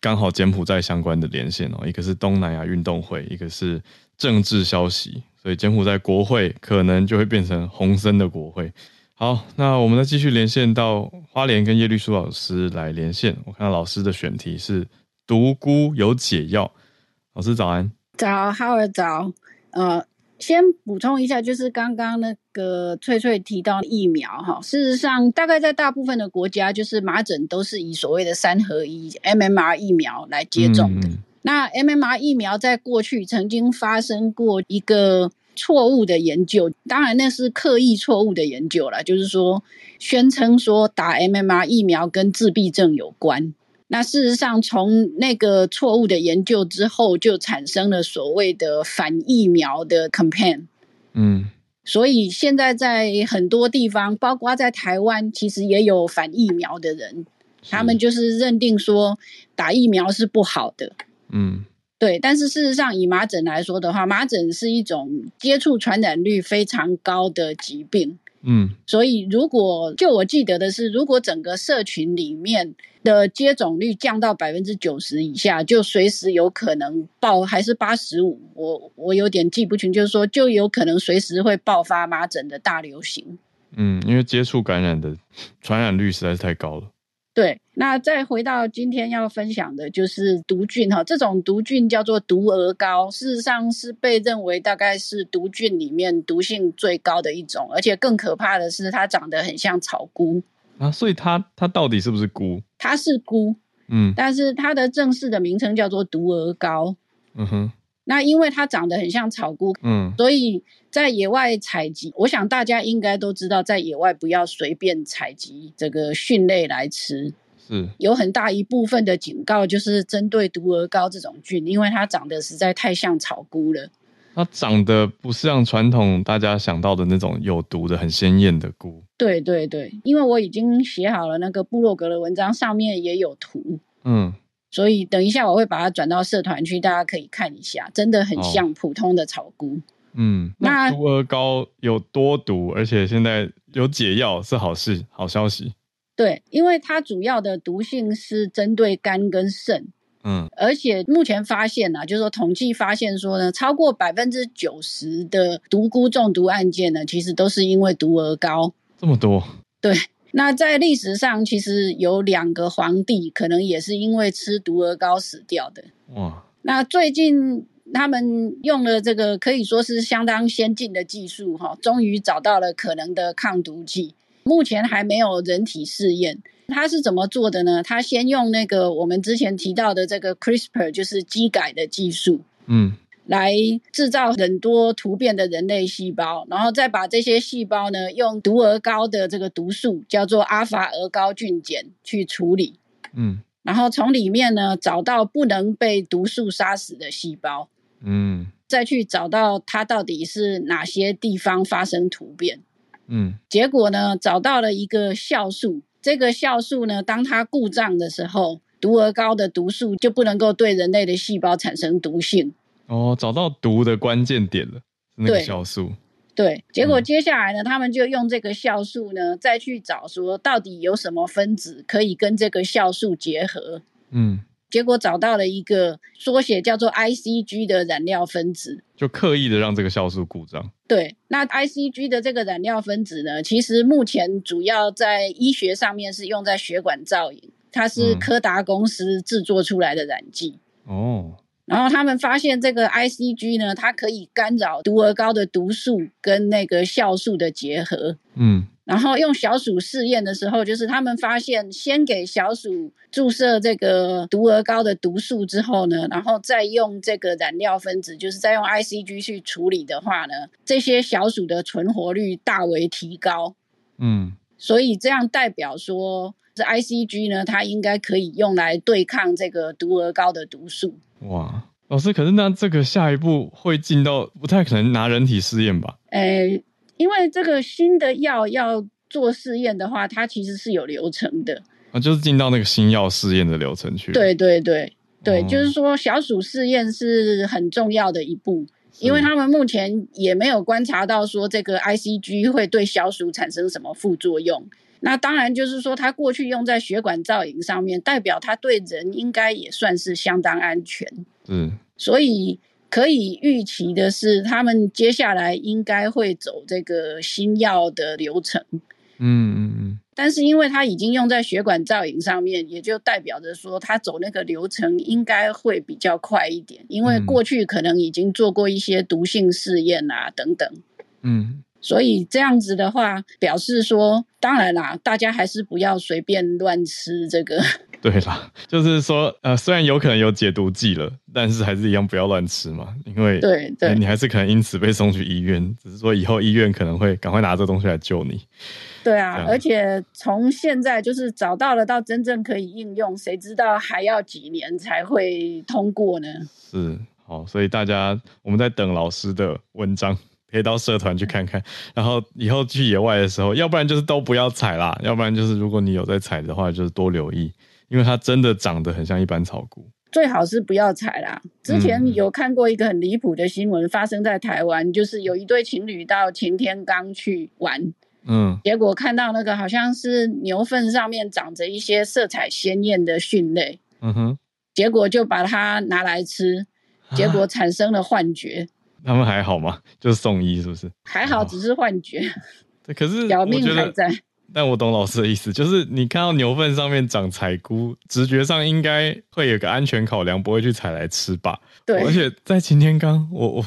刚好柬埔寨相关的连线哦，一个是东南亚运动会，一个是政治消息，所以柬埔寨国会可能就会变成洪森的国会。好，那我们再继续连线到花莲跟叶绿书老师来连线。我看到老师的选题是独孤有解药，老师早安。早，哈尔早，呃。先补充一下，就是刚刚那个翠翠提到疫苗哈，事实上，大概在大部分的国家，就是麻疹都是以所谓的三合一 MMR 疫苗来接种的。那 MMR 疫苗在过去曾经发生过一个错误的研究，当然那是刻意错误的研究了，就是说宣称说打 MMR 疫苗跟自闭症有关。那事实上，从那个错误的研究之后，就产生了所谓的反疫苗的 campaign。嗯，所以现在在很多地方，包括在台湾，其实也有反疫苗的人，他们就是认定说打疫苗是不好的。嗯，对。但是事实上，以麻疹来说的话，麻疹是一种接触传染率非常高的疾病。嗯，所以如果就我记得的是，如果整个社群里面的接种率降到百分之九十以下，就随时有可能爆，还是八十五？我我有点记不清，就是说就有可能随时会爆发麻疹的大流行。嗯，因为接触感染的传染率实在是太高了。对，那再回到今天要分享的就是毒菌哈，这种毒菌叫做毒鹅膏，事实上是被认为大概是毒菌里面毒性最高的一种，而且更可怕的是它长得很像草菇啊，所以它它到底是不是菇？它是菇，嗯，但是它的正式的名称叫做毒鹅膏，嗯哼，那因为它长得很像草菇，嗯，所以在野外采集，我想大家应该都知道，在野外不要随便采集这个菌类来吃。是有很大一部分的警告，就是针对毒鹅膏这种菌，因为它长得实在太像草菇了。它长得不像传统大家想到的那种有毒的、很鲜艳的菇。对对对，因为我已经写好了那个部落格的文章，上面也有图。嗯，所以等一下我会把它转到社团去，大家可以看一下，真的很像普通的草菇。嗯，那毒鹅膏有多毒，而且现在有解药，是好事，好消息。对，因为它主要的毒性是针对肝跟肾，嗯，而且目前发现啊，就是说统计发现说呢，超过百分之九十的毒菇中毒案件呢，其实都是因为毒鹅膏。这么多？对，那在历史上其实有两个皇帝可能也是因为吃毒鹅膏死掉的。哇，那最近他们用了这个可以说是相当先进的技术，哈，终于找到了可能的抗毒剂。目前还没有人体试验，它是怎么做的呢？它先用那个我们之前提到的这个 CRISPR，就是基改的技术，嗯，来制造很多突变的人类细胞，然后再把这些细胞呢，用毒鹅膏的这个毒素叫做阿法鹅膏菌碱去处理，嗯，然后从里面呢找到不能被毒素杀死的细胞，嗯，再去找到它到底是哪些地方发生突变。嗯，结果呢，找到了一个酵素。这个酵素呢，当它故障的时候，毒鹅膏的毒素就不能够对人类的细胞产生毒性。哦，找到毒的关键点了，那个酵素。对，结果接下来呢，嗯，他们就用这个酵素呢，再去找说到底有什么分子可以跟这个酵素结合。嗯。结果找到了一个缩写叫做 ICG 的染料分子，就刻意的让这个酵素故障。对，那 ICG 的这个染料分子呢，其实目前主要在医学上面是用在血管造影，它是柯达公司制作出来的染剂。嗯。哦，然后他们发现这个 ICG 呢，它可以干扰毒鹅膏的毒素跟那个酵素的结合。嗯。然后用小鼠试验的时候，就是他们发现，先给小鼠注射这个毒鹅膏的毒素之后呢，然后再用这个染料分子，就是再用 ICG 去处理的话呢，这些小鼠的存活率大为提高。嗯，所以这样代表说，这 ICG 呢，它应该可以用来对抗这个毒鹅膏的毒素。哇，老师，可是那这个下一步会进到不太可能拿人体试验吧？诶。因为这个新的药要做试验的话，它其实是有流程的啊，就是进到那个新药试验的流程去。对对对对，哦、就是说小鼠试验是很重要的一步，因为他们目前也没有观察到说这个 ICG 会对小鼠产生什么副作用。那当然就是说，它过去用在血管造影上面，代表它对人应该也算是相当安全。嗯，所以可以预期的是，他们接下来应该会走这个新药的流程。嗯嗯嗯。但是因为它已经用在血管造影上面，也就代表着说，它走那个流程应该会比较快一点，因为过去可能已经做过一些毒性试验啊等等。嗯。所以这样子的话，表示说，当然啦，大家还是不要随便乱吃这个。对啦，就是说，呃，虽然有可能有解毒剂了，但是还是一样不要乱吃嘛，因为对对，你还是可能因此被送去医院，只是说以后医院可能会赶快拿这东西来救你。对啊，而且从现在就是找到了到真正可以应用，谁知道还要几年才会通过呢？是，好，所以大家我们在等老师的文章。可以到社团去看看，然后以后去野外的时候，要不然就是都不要采啦，要不然就是如果你有在采的话，就是多留意，因为它真的长得很像一般草菇。最好是不要采啦。之前有看过一个很离谱的新闻，发生在台湾，嗯，就是有一对情侣到擎天岗去玩，嗯，结果看到那个好像是牛粪上面长着一些色彩鲜艳的蕈类，嗯哼，结果就把它拿来吃，结果产生了幻觉。他们还好吗？就是送医是不是？还好，只是幻觉。对，可是小命还在。但我懂老师的意思，就是你看到牛粪上面长彩菇，直觉上应该会有个安全考量，不会去采来吃吧？对。而且在擎天岗，我我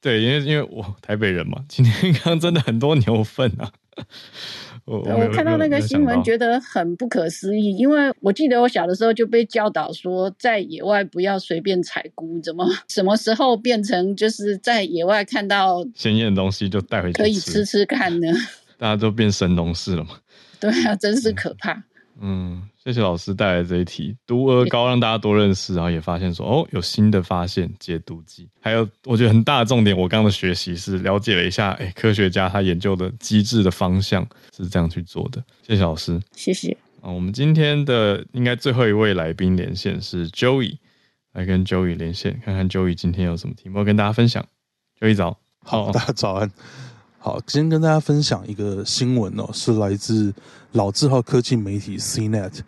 对，因为因为我台北人嘛，擎天岗真的很多牛粪啊。我我看到那个新闻，觉得很不可思议，因为我记得我小的时候就被教导说，在野外不要随便采菇，怎么什么时候变成就是在野外看到鲜艳的东西就带回去可以吃吃看呢？大家都变神农氏了嘛？对啊，真是可怕。嗯。谢谢老师带来这一题，毒鹅膏让大家多认识，然后也发现说哦，有新的发现，解毒剂。还有我觉得很大的重点，我刚刚的学习是了解了一下，哎，科学家他研究的机制的方向是这样去做的。谢谢老师，谢谢。啊，我们今天的应该最后一位来宾连线是 Joey，来跟 Joey 连线，看看 Joey 今天有什么题目要跟大家分享。Joey 早，好，大家早安。好，今天跟大家分享一个新闻哦，是来自老字号科技媒体 CNET。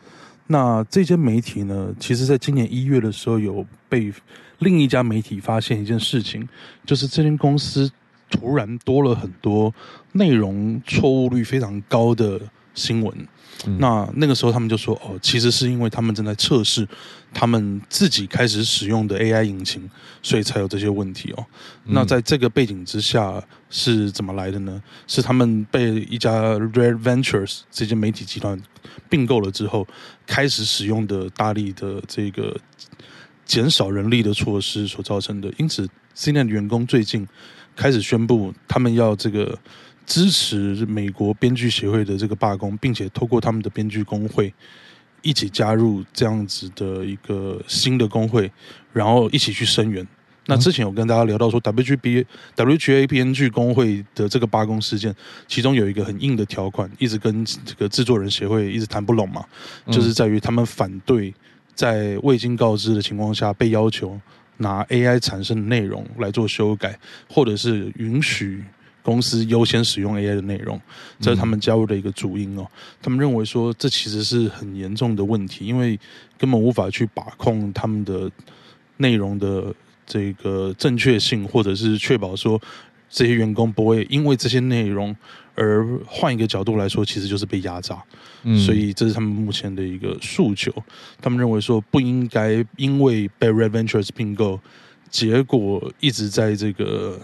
那这些媒体呢，其实在今年一月的时候，有被另一家媒体发现一件事情，就是这间公司突然多了很多内容错误率非常高的新闻。嗯、那那个时候他们就说，哦，其实是因为他们正在测试他们自己开始使用的 AI 引擎，所以才有这些问题哦。嗯、那在这个背景之下是怎么来的呢？是他们被一家 Red Ventures 这间媒体集团并购了之后，开始使用的大力的这个减少人力的措施所造成的。因此，CNET 员工最近开始宣布，他们要这个。支持美国编剧协会的这个罢工，并且透过他们的编剧工会一起加入这样子的一个新的工会，然后一起去声援。那之前有跟大家聊到说，WGB WGA 编剧工会的这个罢工事件，其中有一个很硬的条款，一直跟这个制作人协会一直谈不拢嘛，就是在于他们反对在未经告知的情况下被要求拿 AI 产生的内容来做修改，或者是允许。公司优先使用 AI 的内容，这是他们加入的一个主因哦。他们认为说，这其实是很严重的问题，因为根本无法去把控他们的内容的这个正确性，或者是确保说这些员工不会因为这些内容而换一个角度来说，其实就是被压榨。嗯，所以这是他们目前的一个诉求。他们认为说，不应该因为被 Red Ventures 并购，结果一直在这个。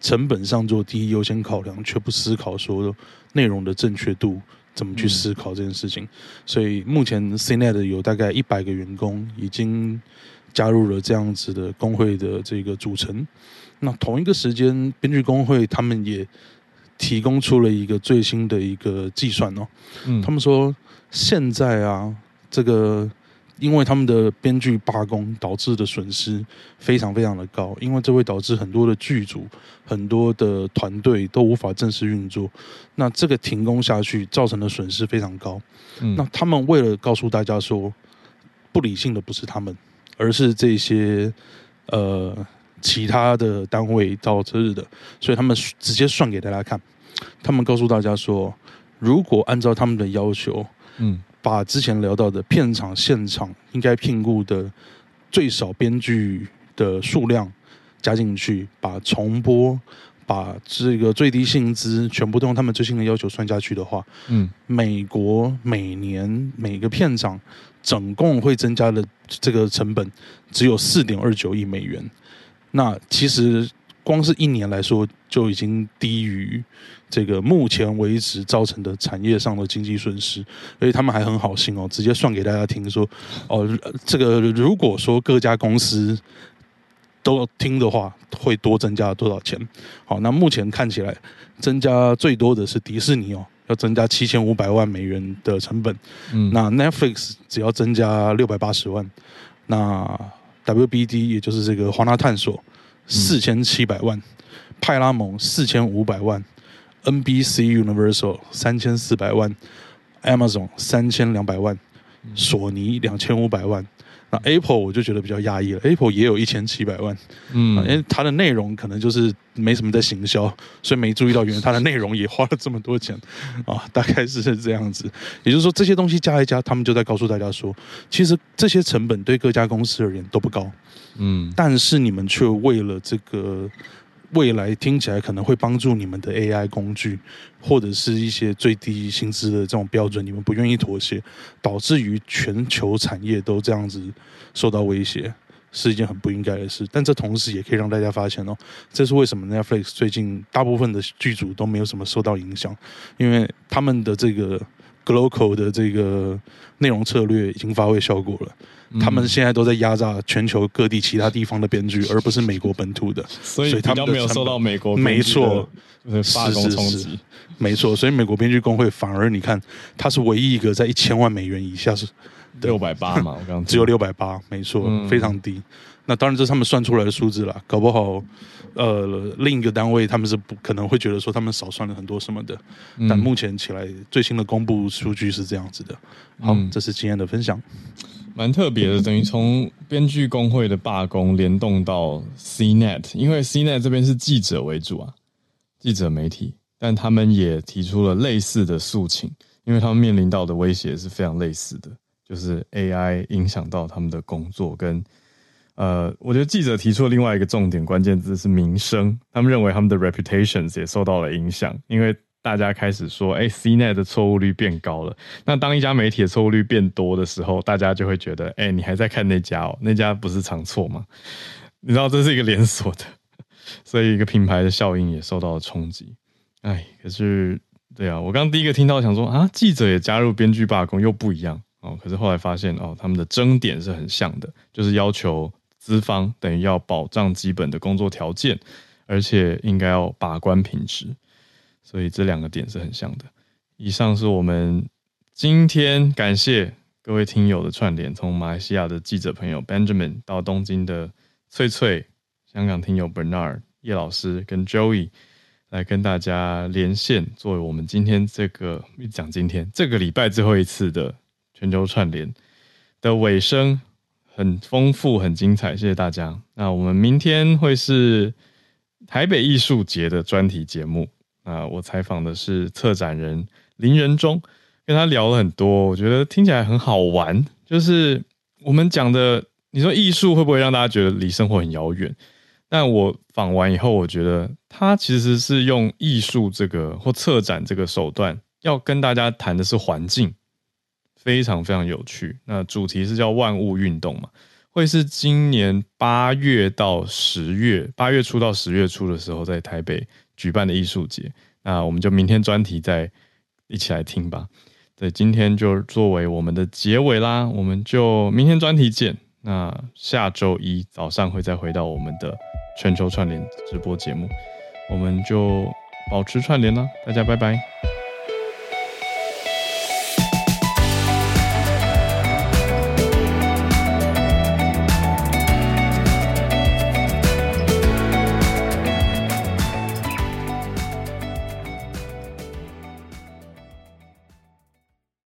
成本上做第一优先考量，却不思考说内容的正确度怎么去思考这件事情。嗯、所以目前 CNET 有大概一百个员工已经加入了这样子的工会的这个组成。那同一个时间，编剧工会他们也提供出了一个最新的一个计算哦。嗯，他们说现在啊，这个。因为他们的编剧罢工导致的损失非常非常的高，因为这会导致很多的剧组、很多的团队都无法正式运作。那这个停工下去造成的损失非常高。嗯，那他们为了告诉大家说，不理性的不是他们，而是这些呃其他的单位造成的，所以他们直接算给大家看。他们告诉大家说，如果按照他们的要求，嗯，把之前聊到的片场现场应该聘雇的最少编剧的数量加进去，把重播。把这个最低薪资全部都用他们最新的要求算下去的话，嗯，美国每年每个片场总共会增加的这个成本只有四点二九亿美元。那其实光是一年来说就已经低于这个目前为止造成的产业上的经济损失。而且他们还很好心哦，直接算给大家听说，哦，这个如果说各家公司。都听的话，会多增加多少钱？好，那目前看起来增加最多的是迪士尼哦，要增加七千五百万美元的成本。嗯，那 Netflix 只要增加六百八十万，那 WBD 也就是这个华纳探索四千七百万，派拉蒙四千五百万，NBC Universal 三千四百万，Amazon 三千两百万，索尼两千五百万。那 Apple 我就觉得比较压抑了，Apple 也有一千七百万，嗯，因为它的内容可能就是没什么在行销，所以没注意到原来它的内容也花了这么多钱，啊，大概是这样子。也就是说，这些东西加一加，他们就在告诉大家说，其实这些成本对各家公司而言都不高，嗯，但是你们却为了这个。未来听起来可能会帮助你们的 AI 工具，或者是一些最低薪资的这种标准，你们不愿意妥协，导致于全球产业都这样子受到威胁，是一件很不应该的事。但这同时也可以让大家发现哦，这是为什么 Netflix 最近大部分的剧组都没有什么受到影响，因为他们的这个 Glocal 的这个内容策略已经发挥效果了。他们现在都在压榨全球各地其他地方的编剧，而不是美国本土的，所以他们没有受到美国没错罢工冲击，没错。所以美国编剧工会反而你看，他是唯一一个在一千万美元以下是六百八嘛，我刚刚只有六百八，没错，嗯、非常低。那当然这是他们算出来的数字啦，搞不好呃另一个单位他们是不可能会觉得说他们少算了很多什么的，但目前起来最新的公布数据是这样子的。好，嗯、这是今天的分享。蛮特别的，等于从编剧工会的罢工联动到 CNET，因为 CNET 这边是记者为主啊，记者媒体，但他们也提出了类似的诉请，因为他们面临到的威胁是非常类似的，就是 AI 影响到他们的工作跟呃，我觉得记者提出的另外一个重点关键字是名声，他们认为他们的 reputations 也受到了影响，因为。大家开始说：“哎，CNET 的错误率变高了。”那当一家媒体的错误率变多的时候，大家就会觉得：“哎，你还在看那家哦？那家不是常错吗？”你知道这是一个连锁的，所以一个品牌的效应也受到了冲击。哎，可是对啊，我刚第一个听到想说啊，记者也加入编剧罢工又不一样哦。可是后来发现哦，他们的争点是很像的，就是要求资方等于要保障基本的工作条件，而且应该要把关品质。所以这两个点是很像的。以上是我们今天感谢各位听友的串联，从马来西亚的记者朋友 Benjamin 到东京的翠翠，香港听友 Bernard 叶老师跟 Joey 来跟大家连线，作为我们今天这个讲今天这个礼拜最后一次的全球串联的尾声，很丰富很精彩，谢谢大家。那我们明天会是台北艺术节的专题节目。啊，我采访的是策展人林仁忠，跟他聊了很多，我觉得听起来很好玩。就是我们讲的，你说艺术会不会让大家觉得离生活很遥远？但我访完以后，我觉得他其实是用艺术这个或策展这个手段，要跟大家谈的是环境，非常非常有趣。那主题是叫万物运动嘛，会是今年八月到十月，八月初到十月初的时候，在台北。举办的艺术节，那我们就明天专题再一起来听吧。对，今天就作为我们的结尾啦，我们就明天专题见。那下周一早上会再回到我们的全球串联直播节目，我们就保持串联啦，大家拜拜。